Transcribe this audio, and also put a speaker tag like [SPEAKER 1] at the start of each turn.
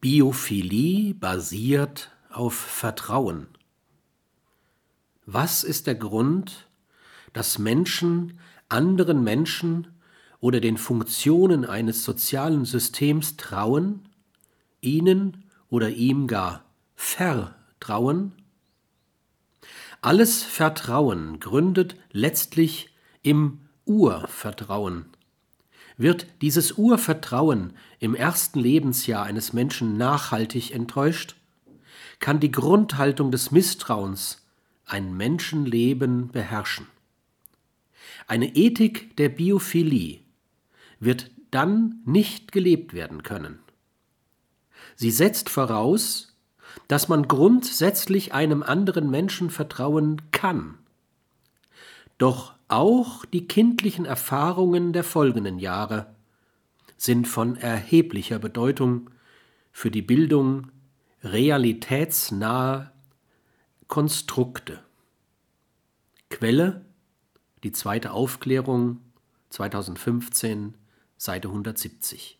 [SPEAKER 1] Biophilie basiert auf Vertrauen. Was ist der Grund, dass Menschen anderen Menschen oder den Funktionen eines sozialen Systems trauen, ihnen oder ihm gar vertrauen? Alles Vertrauen gründet letztlich im Urvertrauen. Wird dieses Urvertrauen im ersten Lebensjahr eines Menschen nachhaltig enttäuscht, kann die Grundhaltung des Misstrauens ein Menschenleben beherrschen. Eine Ethik der Biophilie wird dann nicht gelebt werden können. Sie setzt voraus, dass man grundsätzlich einem anderen Menschen vertrauen kann. Doch auch die kindlichen Erfahrungen der folgenden Jahre sind von erheblicher Bedeutung für die Bildung realitätsnaher Konstrukte. Quelle die zweite Aufklärung 2015, Seite 170.